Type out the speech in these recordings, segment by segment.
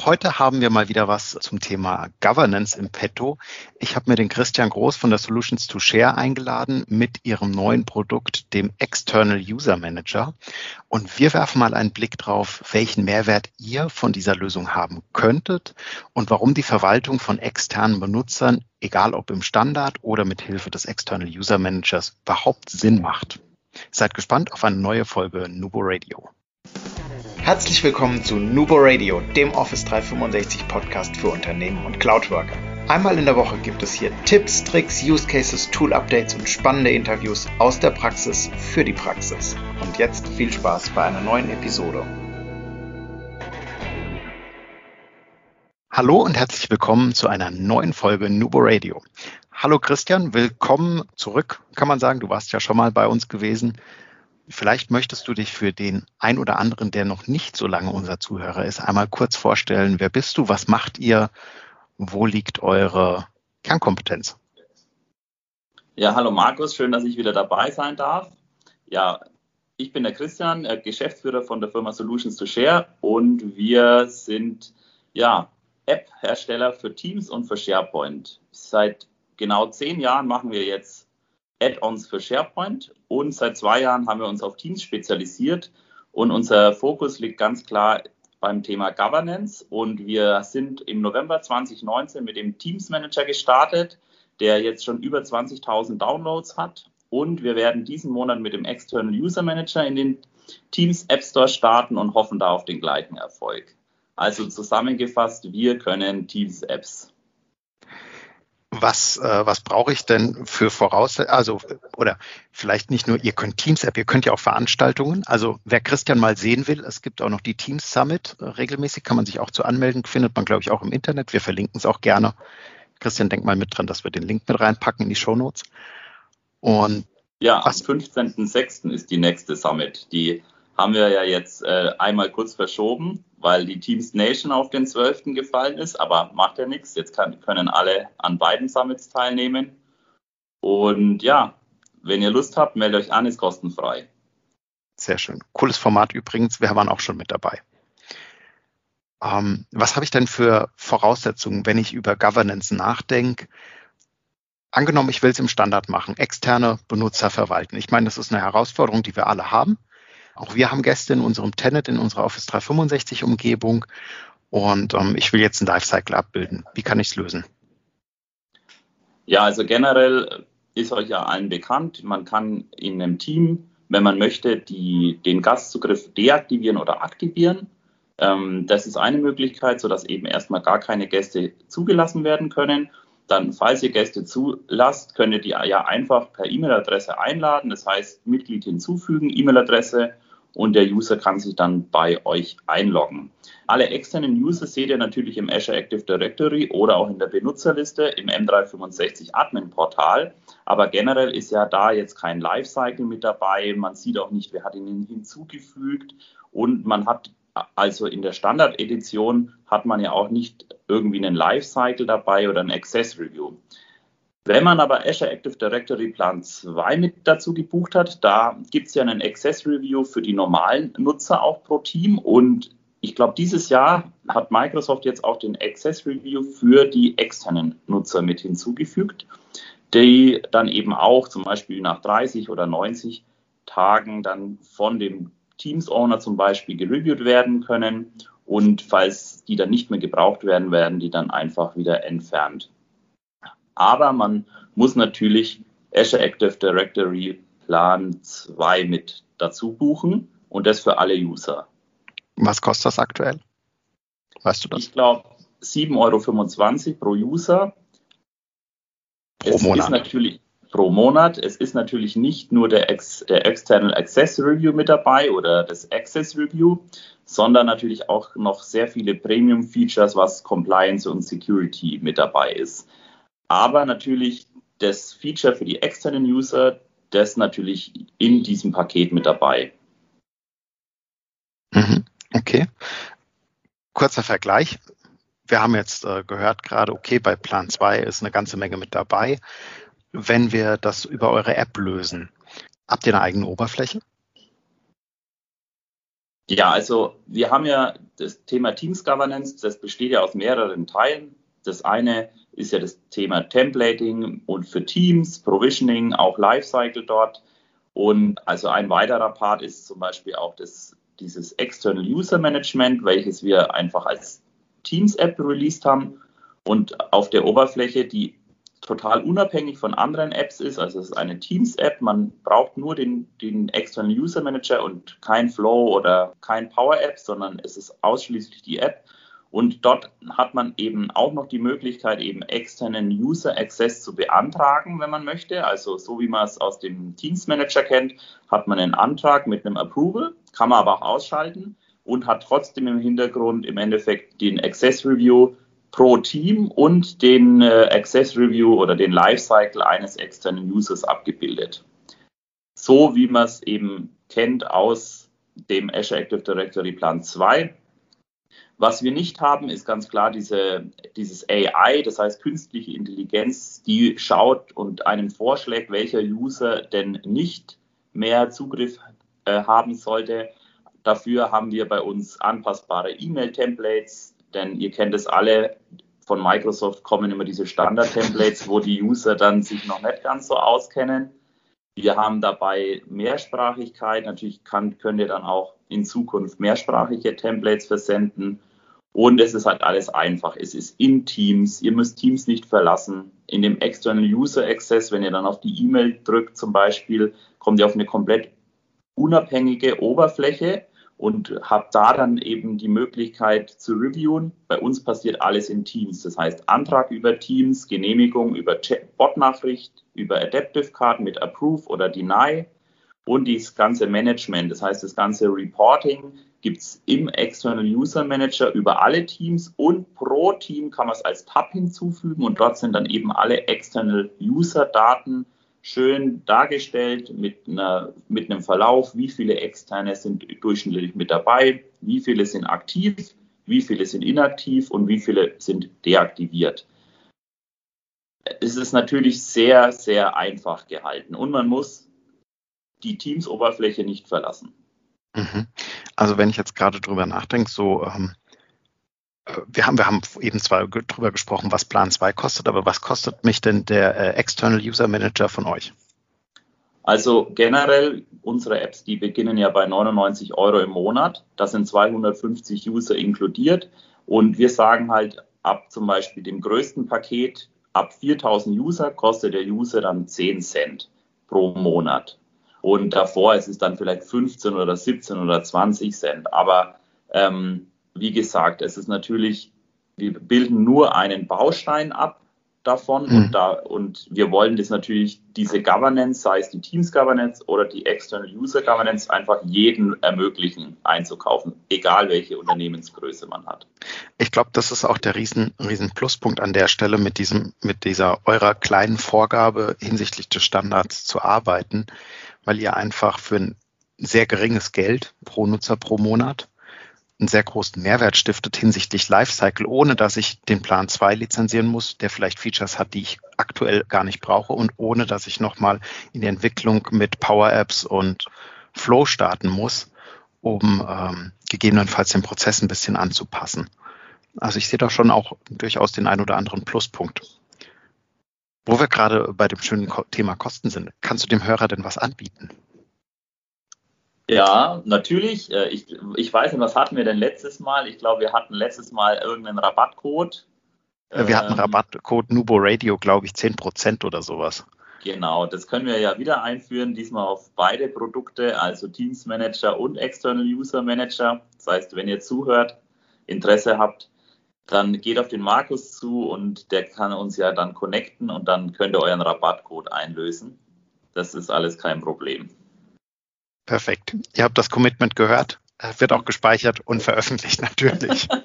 Auch heute haben wir mal wieder was zum Thema Governance im Petto. Ich habe mir den Christian Groß von der Solutions to Share eingeladen mit ihrem neuen Produkt, dem External User Manager. Und wir werfen mal einen Blick drauf, welchen Mehrwert ihr von dieser Lösung haben könntet und warum die Verwaltung von externen Benutzern, egal ob im Standard oder mit Hilfe des External User Managers, überhaupt Sinn macht. Seid gespannt auf eine neue Folge Nubo Radio. Herzlich willkommen zu Nubo Radio, dem Office 365 Podcast für Unternehmen und Cloudworker. Einmal in der Woche gibt es hier Tipps, Tricks, Use Cases, Tool Updates und spannende Interviews aus der Praxis für die Praxis. Und jetzt viel Spaß bei einer neuen Episode. Hallo und herzlich willkommen zu einer neuen Folge Nubo Radio. Hallo Christian, willkommen zurück, kann man sagen. Du warst ja schon mal bei uns gewesen. Vielleicht möchtest du dich für den ein oder anderen, der noch nicht so lange unser Zuhörer ist, einmal kurz vorstellen. Wer bist du? Was macht ihr? Wo liegt eure Kernkompetenz? Ja, hallo Markus, schön, dass ich wieder dabei sein darf. Ja, ich bin der Christian, äh, Geschäftsführer von der Firma Solutions to Share und wir sind ja App-Hersteller für Teams und für SharePoint. Seit genau zehn Jahren machen wir jetzt Add-ons für SharePoint. Und seit zwei Jahren haben wir uns auf Teams spezialisiert. Und unser Fokus liegt ganz klar beim Thema Governance. Und wir sind im November 2019 mit dem Teams Manager gestartet, der jetzt schon über 20.000 Downloads hat. Und wir werden diesen Monat mit dem External User Manager in den Teams App Store starten und hoffen da auf den gleichen Erfolg. Also zusammengefasst, wir können Teams Apps was, äh, was brauche ich denn für Voraussetzungen? Also, oder vielleicht nicht nur, ihr könnt Teams-App, ihr könnt ja auch Veranstaltungen. Also, wer Christian mal sehen will, es gibt auch noch die Teams Summit. Äh, regelmäßig kann man sich auch zu anmelden, findet man, glaube ich, auch im Internet. Wir verlinken es auch gerne. Christian, denk mal mit dran, dass wir den Link mit reinpacken in die Show Notes. Und ja, am 15.06. ist die nächste Summit. Die haben wir ja jetzt äh, einmal kurz verschoben, weil die Teams Nation auf den 12. gefallen ist, aber macht ja nichts. Jetzt kann, können alle an beiden Summits teilnehmen. Und ja, wenn ihr Lust habt, meldet euch an, ist kostenfrei. Sehr schön. Cooles Format übrigens. Wir waren auch schon mit dabei. Ähm, was habe ich denn für Voraussetzungen, wenn ich über Governance nachdenke? Angenommen, ich will es im Standard machen, externe Benutzer verwalten. Ich meine, das ist eine Herausforderung, die wir alle haben. Auch wir haben Gäste in unserem Tenant, in unserer Office 365 Umgebung. Und ähm, ich will jetzt ein Lifecycle abbilden. Wie kann ich es lösen? Ja, also generell ist euch ja allen bekannt, man kann in einem Team, wenn man möchte, die, den Gastzugriff deaktivieren oder aktivieren. Ähm, das ist eine Möglichkeit, sodass eben erstmal gar keine Gäste zugelassen werden können. Dann, falls ihr Gäste zulasst, könnt ihr die ja einfach per E-Mail-Adresse einladen. Das heißt, Mitglied hinzufügen, E-Mail-Adresse und der User kann sich dann bei euch einloggen. Alle externen User seht ihr natürlich im Azure Active Directory oder auch in der Benutzerliste im M365 Admin Portal. Aber generell ist ja da jetzt kein Lifecycle mit dabei. Man sieht auch nicht, wer hat ihn hinzugefügt und man hat also in der Standard-Edition hat man ja auch nicht irgendwie einen Lifecycle dabei oder ein Access Review. Wenn man aber Azure Active Directory Plan 2 mit dazu gebucht hat, da gibt es ja einen Access Review für die normalen Nutzer auch pro Team und ich glaube, dieses Jahr hat Microsoft jetzt auch den Access Review für die externen Nutzer mit hinzugefügt, die dann eben auch zum Beispiel nach 30 oder 90 Tagen dann von dem Teams Owner zum Beispiel gereviewt werden können und falls die dann nicht mehr gebraucht werden, werden die dann einfach wieder entfernt. Aber man muss natürlich Azure Active Directory Plan 2 mit dazu buchen und das für alle User. Was kostet das aktuell? Weißt du das? Ich glaube 7,25 Euro pro User. Pro es Monat. ist natürlich pro Monat. Es ist natürlich nicht nur der, Ex, der External Access Review mit dabei oder das Access Review, sondern natürlich auch noch sehr viele Premium Features, was Compliance und Security mit dabei ist aber natürlich das Feature für die externen User, das natürlich in diesem Paket mit dabei. Mhm. Okay. Kurzer Vergleich. Wir haben jetzt äh, gehört gerade, okay, bei Plan 2 ist eine ganze Menge mit dabei. Wenn wir das über eure App lösen, habt ihr eine eigene Oberfläche? Ja, also wir haben ja das Thema Teams Governance, das besteht ja aus mehreren Teilen. Das eine ist ja das Thema Templating und für Teams, Provisioning, auch Lifecycle dort. Und also ein weiterer Part ist zum Beispiel auch das, dieses External User Management, welches wir einfach als Teams-App released haben und auf der Oberfläche, die total unabhängig von anderen Apps ist. Also es ist eine Teams-App, man braucht nur den, den externen User Manager und kein Flow oder kein Power-App, sondern es ist ausschließlich die App. Und dort hat man eben auch noch die Möglichkeit, eben externen User Access zu beantragen, wenn man möchte. Also so wie man es aus dem Teams Manager kennt, hat man einen Antrag mit einem Approval, kann man aber auch ausschalten und hat trotzdem im Hintergrund im Endeffekt den Access Review pro Team und den äh, Access Review oder den Lifecycle eines externen Users abgebildet. So wie man es eben kennt aus dem Azure Active Directory Plan 2 was wir nicht haben, ist ganz klar diese, dieses AI, das heißt künstliche Intelligenz, die schaut und einem vorschlägt, welcher User denn nicht mehr Zugriff äh, haben sollte. Dafür haben wir bei uns anpassbare E-Mail-Templates, denn ihr kennt es alle, von Microsoft kommen immer diese Standard-Templates, wo die User dann sich noch nicht ganz so auskennen. Wir haben dabei Mehrsprachigkeit. Natürlich kann, könnt ihr dann auch in Zukunft mehrsprachige Templates versenden. Und es ist halt alles einfach. Es ist in Teams. Ihr müsst Teams nicht verlassen. In dem External User Access, wenn ihr dann auf die E-Mail drückt zum Beispiel, kommt ihr auf eine komplett unabhängige Oberfläche und habt da dann eben die Möglichkeit zu reviewen. Bei uns passiert alles in Teams. Das heißt Antrag über Teams, Genehmigung über Bot-Nachricht, über Adaptive Card mit Approve oder Deny und das ganze Management. Das heißt, das ganze Reporting gibt es im External User Manager über alle Teams und pro Team kann man es als Tab hinzufügen und dort sind dann eben alle External User Daten schön dargestellt mit, einer, mit einem Verlauf, wie viele Externe sind durchschnittlich mit dabei, wie viele sind aktiv, wie viele sind inaktiv und wie viele sind deaktiviert. Es ist natürlich sehr, sehr einfach gehalten und man muss die Teams-Oberfläche nicht verlassen. Mhm. Also wenn ich jetzt gerade drüber nachdenke, so ähm, äh, wir haben, wir haben eben zwar drüber gesprochen, was Plan 2 kostet, aber was kostet mich denn der äh, External User Manager von euch? Also generell unsere Apps, die beginnen ja bei 99 Euro im Monat. Da sind 250 User inkludiert. Und wir sagen halt, ab zum Beispiel dem größten Paket, ab 4000 User kostet der User dann 10 Cent pro Monat. Und davor ist es dann vielleicht 15 oder 17 oder 20 Cent. Aber ähm, wie gesagt, es ist natürlich, wir bilden nur einen Baustein ab davon mhm. und, da, und wir wollen das natürlich, diese Governance, sei es die Teams Governance oder die External User Governance, einfach jeden ermöglichen einzukaufen, egal welche Unternehmensgröße man hat. Ich glaube, das ist auch der riesen, riesen Pluspunkt an der Stelle, mit diesem, mit dieser eurer kleinen Vorgabe hinsichtlich des Standards zu arbeiten weil ihr einfach für ein sehr geringes Geld pro Nutzer pro Monat einen sehr großen Mehrwert stiftet hinsichtlich Lifecycle, ohne dass ich den Plan 2 lizenzieren muss, der vielleicht Features hat, die ich aktuell gar nicht brauche und ohne dass ich nochmal in die Entwicklung mit Power Apps und Flow starten muss, um ähm, gegebenenfalls den Prozess ein bisschen anzupassen. Also ich sehe da schon auch durchaus den ein oder anderen Pluspunkt. Wo wir gerade bei dem schönen Thema Kosten sind, kannst du dem Hörer denn was anbieten? Ja, natürlich. Äh, ich, ich weiß nicht, was hatten wir denn letztes Mal? Ich glaube, wir hatten letztes Mal irgendeinen Rabattcode. Äh, wir hatten ähm, Rabattcode Nubo Radio, glaube ich, 10% oder sowas. Genau, das können wir ja wieder einführen, diesmal auf beide Produkte, also Teams Manager und External User Manager. Das heißt, wenn ihr zuhört, Interesse habt, dann geht auf den Markus zu und der kann uns ja dann connecten und dann könnt ihr euren Rabattcode einlösen. Das ist alles kein Problem. Perfekt. Ihr habt das Commitment gehört. Wird auch gespeichert und veröffentlicht natürlich.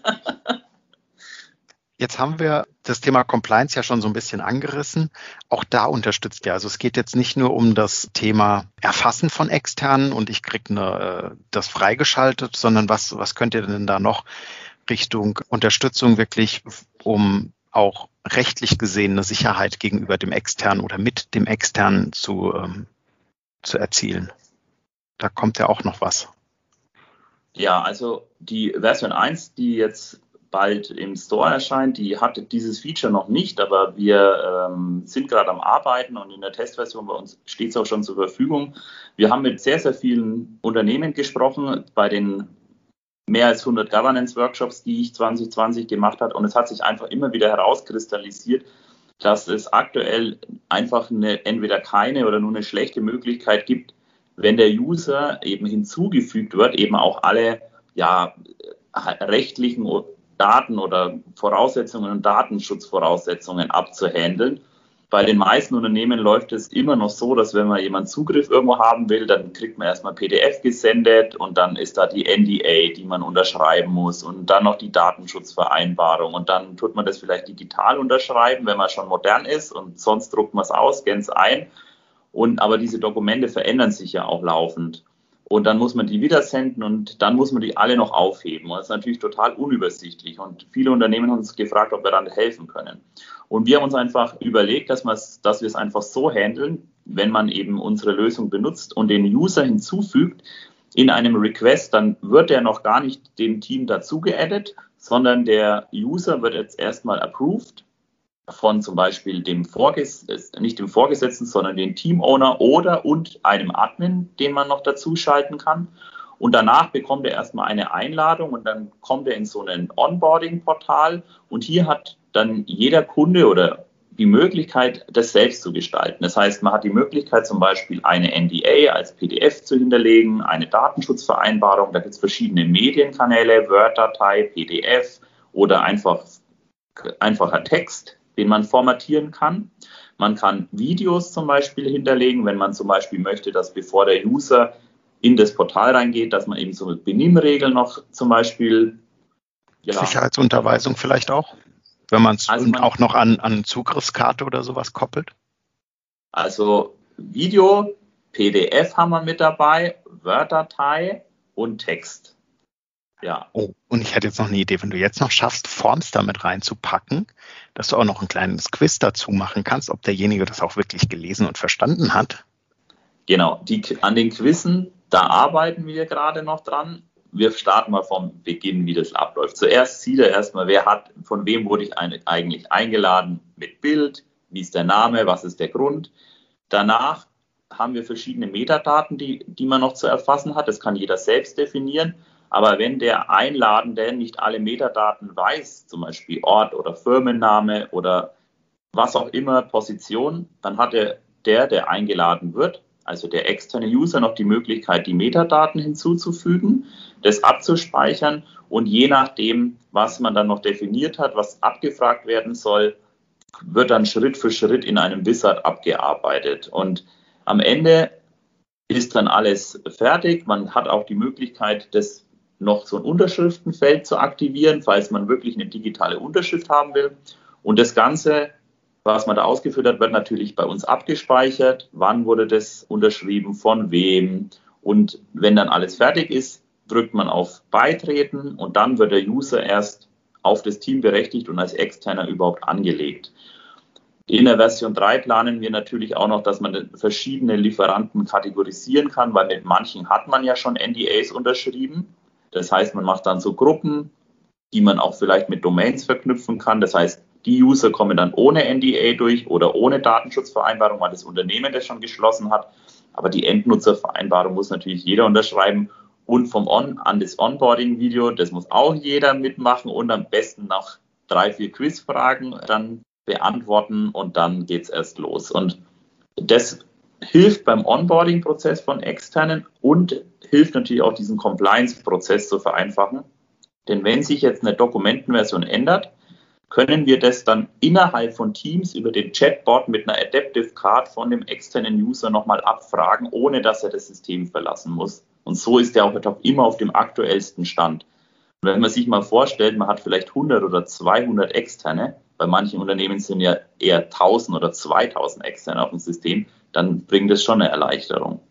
Jetzt haben wir das Thema Compliance ja schon so ein bisschen angerissen. Auch da unterstützt ihr. Also es geht jetzt nicht nur um das Thema Erfassen von externen und ich kriege äh, das freigeschaltet, sondern was, was könnt ihr denn da noch Richtung Unterstützung wirklich, um auch rechtlich gesehen eine Sicherheit gegenüber dem externen oder mit dem externen zu, ähm, zu erzielen. Da kommt ja auch noch was. Ja, also die Version 1, die jetzt bald im Store erscheint, die hat dieses Feature noch nicht, aber wir ähm, sind gerade am Arbeiten und in der Testversion bei uns steht es auch schon zur Verfügung. Wir haben mit sehr, sehr vielen Unternehmen gesprochen bei den mehr als 100 Governance-Workshops, die ich 2020 gemacht habe und es hat sich einfach immer wieder herauskristallisiert, dass es aktuell einfach eine, entweder keine oder nur eine schlechte Möglichkeit gibt, wenn der User eben hinzugefügt wird, eben auch alle ja, rechtlichen Daten oder Voraussetzungen und Datenschutzvoraussetzungen abzuhandeln. Bei den meisten Unternehmen läuft es immer noch so, dass wenn man jemand Zugriff irgendwo haben will, dann kriegt man erstmal PDF gesendet und dann ist da die NDA, die man unterschreiben muss und dann noch die Datenschutzvereinbarung und dann tut man das vielleicht digital unterschreiben, wenn man schon modern ist und sonst druckt man es aus, scannt ein. Und aber diese Dokumente verändern sich ja auch laufend. Und dann muss man die wieder senden und dann muss man die alle noch aufheben. Und das ist natürlich total unübersichtlich. Und viele Unternehmen haben uns gefragt, ob wir dann helfen können. Und wir haben uns einfach überlegt, dass, wir es einfach so handeln, wenn man eben unsere Lösung benutzt und den User hinzufügt in einem Request, dann wird er noch gar nicht dem Team dazu geaddet, sondern der User wird jetzt erstmal approved von zum Beispiel dem Vorgesetzten, nicht dem Vorgesetzten, sondern dem Teamowner oder und einem Admin, den man noch dazu schalten kann. Und danach bekommt er erstmal eine Einladung und dann kommt er in so ein Onboarding-Portal und hier hat dann jeder Kunde oder die Möglichkeit, das selbst zu gestalten. Das heißt, man hat die Möglichkeit, zum Beispiel eine NDA als PDF zu hinterlegen, eine Datenschutzvereinbarung. Da gibt es verschiedene Medienkanäle, Word-Datei, PDF oder einfach, einfacher Text den man formatieren kann. Man kann Videos zum Beispiel hinterlegen, wenn man zum Beispiel möchte, dass bevor der User in das Portal reingeht, dass man eben so mit Benimmregeln noch zum Beispiel. Ja, Sicherheitsunterweisung vielleicht auch, wenn man es also auch noch an, an Zugriffskarte oder sowas koppelt. Also Video, PDF haben wir mit dabei, Word-Datei und Text. Ja. Oh, und ich hätte jetzt noch eine Idee, wenn du jetzt noch schaffst, Forms damit reinzupacken, dass du auch noch ein kleines Quiz dazu machen kannst, ob derjenige das auch wirklich gelesen und verstanden hat. Genau, die, an den Quizzen, da arbeiten wir gerade noch dran. Wir starten mal vom Beginn, wie das abläuft. Zuerst sieht er erstmal, wer hat, von wem wurde ich eigentlich eingeladen mit Bild, wie ist der Name, was ist der Grund. Danach haben wir verschiedene Metadaten, die, die man noch zu erfassen hat. Das kann jeder selbst definieren. Aber wenn der Einladende nicht alle Metadaten weiß, zum Beispiel Ort oder Firmenname oder was auch immer, Position, dann hat der, der, eingeladen wird, also der externe User, noch die Möglichkeit, die Metadaten hinzuzufügen, das abzuspeichern und je nachdem, was man dann noch definiert hat, was abgefragt werden soll, wird dann Schritt für Schritt in einem Wizard abgearbeitet. Und am Ende ist dann alles fertig. Man hat auch die Möglichkeit, das noch so ein Unterschriftenfeld zu aktivieren, falls man wirklich eine digitale Unterschrift haben will. Und das Ganze, was man da ausgeführt hat, wird natürlich bei uns abgespeichert. Wann wurde das unterschrieben, von wem? Und wenn dann alles fertig ist, drückt man auf Beitreten und dann wird der User erst auf das Team berechtigt und als Externer überhaupt angelegt. In der Version 3 planen wir natürlich auch noch, dass man verschiedene Lieferanten kategorisieren kann, weil mit manchen hat man ja schon NDAs unterschrieben das heißt, man macht dann so Gruppen, die man auch vielleicht mit Domains verknüpfen kann. Das heißt, die User kommen dann ohne NDA durch oder ohne Datenschutzvereinbarung, weil das Unternehmen das schon geschlossen hat. Aber die Endnutzervereinbarung muss natürlich jeder unterschreiben. Und vom On an das Onboarding-Video, das muss auch jeder mitmachen und am besten noch drei, vier Quizfragen dann beantworten und dann geht es erst los. Und das hilft beim Onboarding-Prozess von externen und hilft natürlich auch diesen Compliance-Prozess zu vereinfachen. Denn wenn sich jetzt eine Dokumentenversion ändert, können wir das dann innerhalb von Teams über den Chatbot mit einer Adaptive Card von dem externen User nochmal abfragen, ohne dass er das System verlassen muss. Und so ist er auch immer auf dem aktuellsten Stand. Und wenn man sich mal vorstellt, man hat vielleicht 100 oder 200 externe, bei manchen Unternehmen sind ja eher 1000 oder 2000 externe auf dem System, dann bringt es schon eine Erleichterung.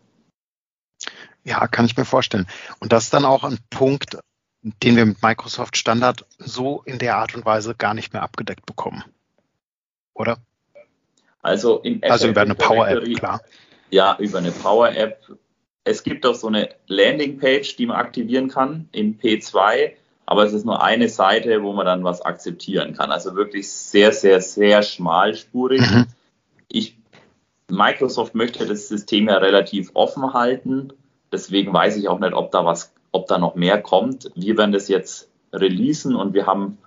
Ja, kann ich mir vorstellen. Und das ist dann auch ein Punkt, den wir mit Microsoft Standard so in der Art und Weise gar nicht mehr abgedeckt bekommen. Oder? Also, in also über eine Power-App, klar. Ja, über eine Power-App es gibt auch so eine Landingpage, die man aktivieren kann in P2, aber es ist nur eine Seite, wo man dann was akzeptieren kann. Also wirklich sehr, sehr, sehr schmalspurig. Mhm. Ich, Microsoft möchte das System ja relativ offen halten. Deswegen weiß ich auch nicht, ob da was, ob da noch mehr kommt. Wir werden das jetzt releasen und wir haben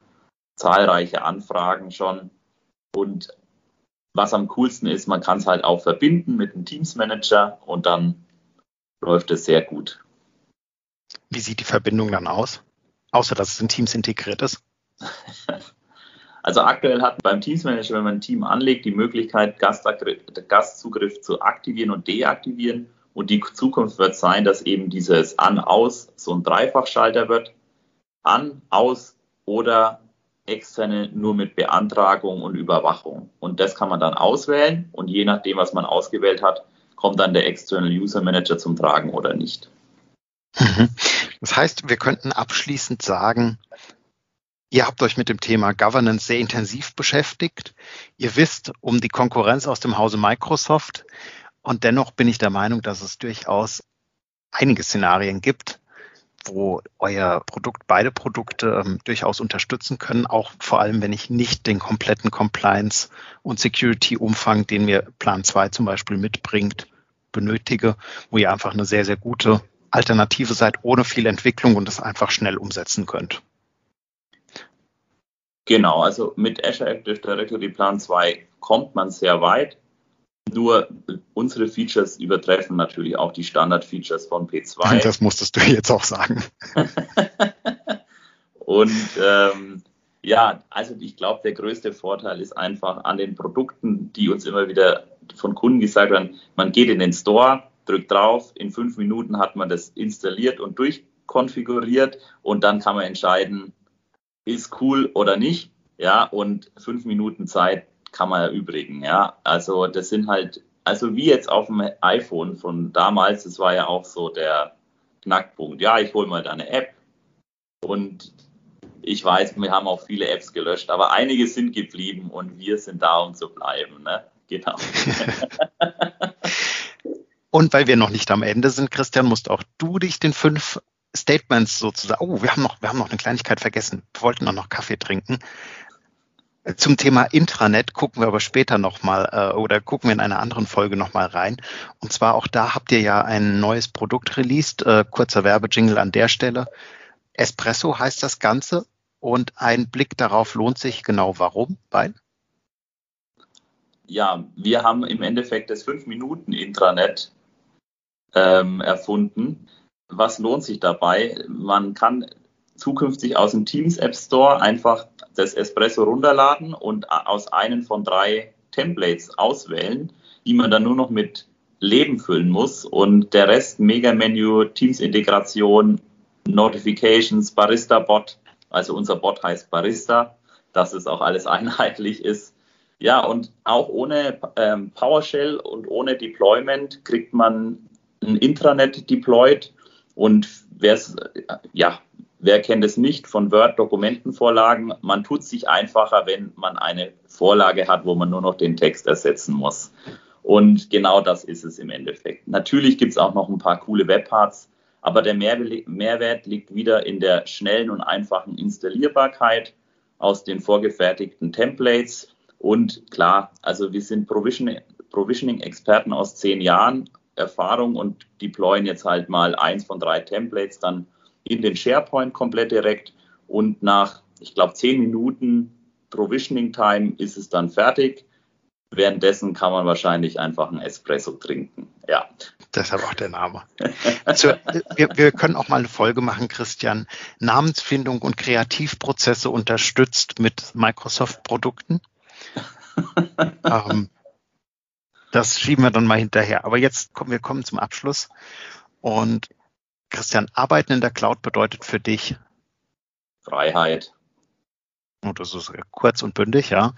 zahlreiche Anfragen schon. Und was am coolsten ist, man kann es halt auch verbinden mit einem Teams Manager und dann läuft es sehr gut. Wie sieht die Verbindung dann aus? Außer dass es in Teams integriert ist? Also aktuell hat beim Teams Manager, wenn man ein Team anlegt, die Möglichkeit, Gastzugriff zu aktivieren und deaktivieren. Und die Zukunft wird sein, dass eben dieses An-Aus so ein Dreifachschalter wird. An, aus oder externe nur mit Beantragung und Überwachung. Und das kann man dann auswählen und je nachdem, was man ausgewählt hat, kommt dann der External User Manager zum Tragen oder nicht. Mhm. Das heißt, wir könnten abschließend sagen, ihr habt euch mit dem Thema Governance sehr intensiv beschäftigt. Ihr wisst um die Konkurrenz aus dem Hause Microsoft. Und dennoch bin ich der Meinung, dass es durchaus einige Szenarien gibt, wo euer Produkt, beide Produkte ähm, durchaus unterstützen können, auch vor allem, wenn ich nicht den kompletten Compliance- und Security-Umfang, den mir Plan 2 zum Beispiel mitbringt, benötige, wo ihr einfach eine sehr, sehr gute Alternative seid, ohne viel Entwicklung und es einfach schnell umsetzen könnt. Genau, also mit Azure Active Directory Plan 2 kommt man sehr weit. Nur unsere Features übertreffen natürlich auch die Standard-Features von P2. Das musstest du jetzt auch sagen. Und ähm, ja, also ich glaube, der größte Vorteil ist einfach an den Produkten, die uns immer wieder von Kunden gesagt werden, man geht in den Store, drückt drauf, in fünf Minuten hat man das installiert und durchkonfiguriert und dann kann man entscheiden, ist cool oder nicht. Ja, und fünf Minuten Zeit kann man erübrigen. Ja, also das sind halt, also wie jetzt auf dem iPhone von damals, das war ja auch so der Knackpunkt. Ja, ich hole mal da eine App und ich weiß, wir haben auch viele Apps gelöscht, aber einige sind geblieben und wir sind da, um zu bleiben. Ne? Genau. und weil wir noch nicht am Ende sind, Christian, musst auch du dich den fünf Statements sozusagen. Oh, wir haben noch, wir haben noch eine Kleinigkeit vergessen. Wir wollten auch noch Kaffee trinken. Zum Thema Intranet gucken wir aber später nochmal äh, oder gucken wir in einer anderen Folge nochmal rein. Und zwar auch da habt ihr ja ein neues Produkt released. Äh, kurzer Werbejingle an der Stelle. Espresso heißt das Ganze und ein Blick darauf lohnt sich genau warum, Bein? Ja, wir haben im Endeffekt das 5-Minuten-Intranet ähm, erfunden. Was lohnt sich dabei? Man kann zukünftig aus dem Teams App Store einfach das Espresso runterladen und aus einem von drei Templates auswählen, die man dann nur noch mit Leben füllen muss und der Rest Mega Menu, Teams Integration, Notifications, Barista Bot, also unser Bot heißt Barista, dass es auch alles einheitlich ist. Ja, und auch ohne ähm, PowerShell und ohne Deployment kriegt man ein Intranet deployed und wer es, ja, Wer kennt es nicht von Word-Dokumentenvorlagen? Man tut sich einfacher, wenn man eine Vorlage hat, wo man nur noch den Text ersetzen muss. Und genau das ist es im Endeffekt. Natürlich gibt es auch noch ein paar coole Webparts, aber der Mehrwert liegt wieder in der schnellen und einfachen Installierbarkeit aus den vorgefertigten Templates. Und klar, also wir sind Provisioning-Experten aus zehn Jahren Erfahrung und deployen jetzt halt mal eins von drei Templates dann in den SharePoint komplett direkt und nach, ich glaube, zehn Minuten Provisioning Time ist es dann fertig. Währenddessen kann man wahrscheinlich einfach einen Espresso trinken. Ja. Deshalb auch der Name. Also, wir, wir, können auch mal eine Folge machen, Christian. Namensfindung und Kreativprozesse unterstützt mit Microsoft-Produkten. ähm, das schieben wir dann mal hinterher. Aber jetzt kommen wir kommen zum Abschluss. Und Christian, Arbeiten in der Cloud bedeutet für dich Freiheit. Und oh, das ist kurz und bündig, ja.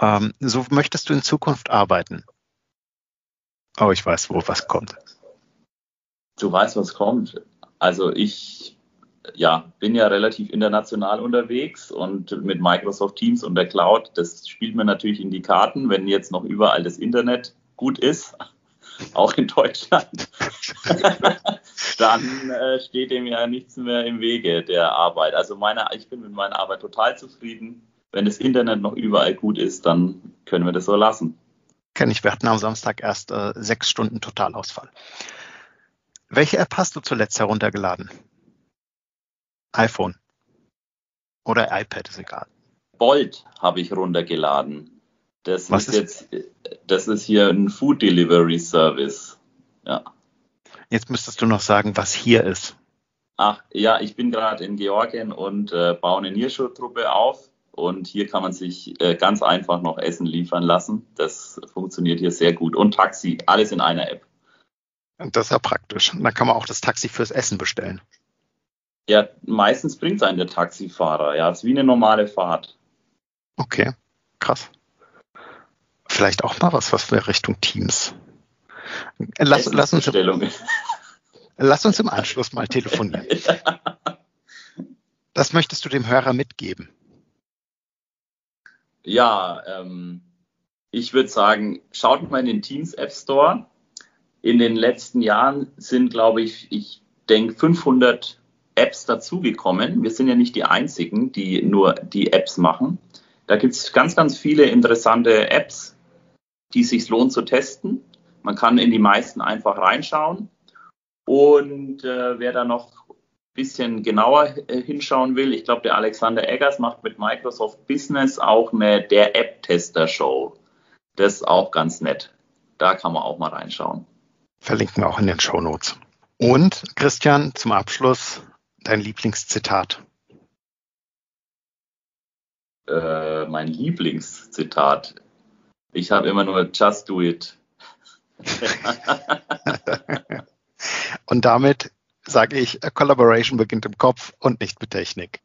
Ähm, so möchtest du in Zukunft arbeiten. Oh, ich weiß, wo was kommt. Du weißt, was kommt. Also ich ja, bin ja relativ international unterwegs und mit Microsoft Teams und der Cloud, das spielt mir natürlich in die Karten, wenn jetzt noch überall das Internet gut ist. Auch in Deutschland, dann äh, steht dem ja nichts mehr im Wege der Arbeit. Also meine, ich bin mit meiner Arbeit total zufrieden. Wenn das Internet noch überall gut ist, dann können wir das so lassen. Kenne ich. Wir hatten am Samstag erst äh, sechs Stunden Totalausfall. Welche App hast du zuletzt heruntergeladen? iPhone oder iPad, ist egal. Bolt habe ich runtergeladen. Das Was ist, ist jetzt, das ist hier ein Food Delivery Service. Ja. Jetzt müsstest du noch sagen, was hier ist. Ach ja, ich bin gerade in Georgien und äh, baue eine Nierschuh-Truppe auf. Und hier kann man sich äh, ganz einfach noch Essen liefern lassen. Das funktioniert hier sehr gut. Und Taxi, alles in einer App. Und das ist ja praktisch. Und dann kann man auch das Taxi fürs Essen bestellen. Ja, meistens bringt es einen der Taxifahrer. Ja, es ist wie eine normale Fahrt. Okay, krass. Vielleicht auch mal was, was für Richtung Teams. Lass, lass, uns, lass uns im Anschluss mal telefonieren. Das möchtest du dem Hörer mitgeben? Ja, ähm, ich würde sagen, schaut mal in den Teams App Store in den letzten Jahren sind, glaube ich, ich denke 500 Apps dazugekommen. Wir sind ja nicht die einzigen, die nur die Apps machen. Da gibt es ganz, ganz viele interessante Apps, die sich lohnt zu testen. Man kann in die meisten einfach reinschauen. Und äh, wer da noch ein bisschen genauer äh, hinschauen will, ich glaube, der Alexander Eggers macht mit Microsoft Business auch eine der App-Tester-Show. Das ist auch ganz nett. Da kann man auch mal reinschauen. Verlinken wir auch in den Show Notes. Und Christian, zum Abschluss dein Lieblingszitat. Äh, mein Lieblingszitat. Ich habe immer nur Just do it. und damit sage ich, Collaboration beginnt im Kopf und nicht mit Technik.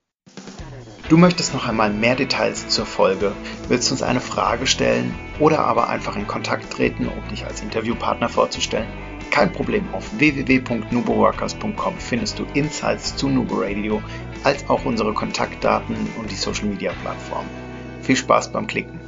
Du möchtest noch einmal mehr Details zur Folge, willst uns eine Frage stellen oder aber einfach in Kontakt treten, um dich als Interviewpartner vorzustellen? Kein Problem, auf www.nuboworkers.com findest du Insights zu Nubo Radio, als auch unsere Kontaktdaten und die Social Media Plattform. Viel Spaß beim Klicken!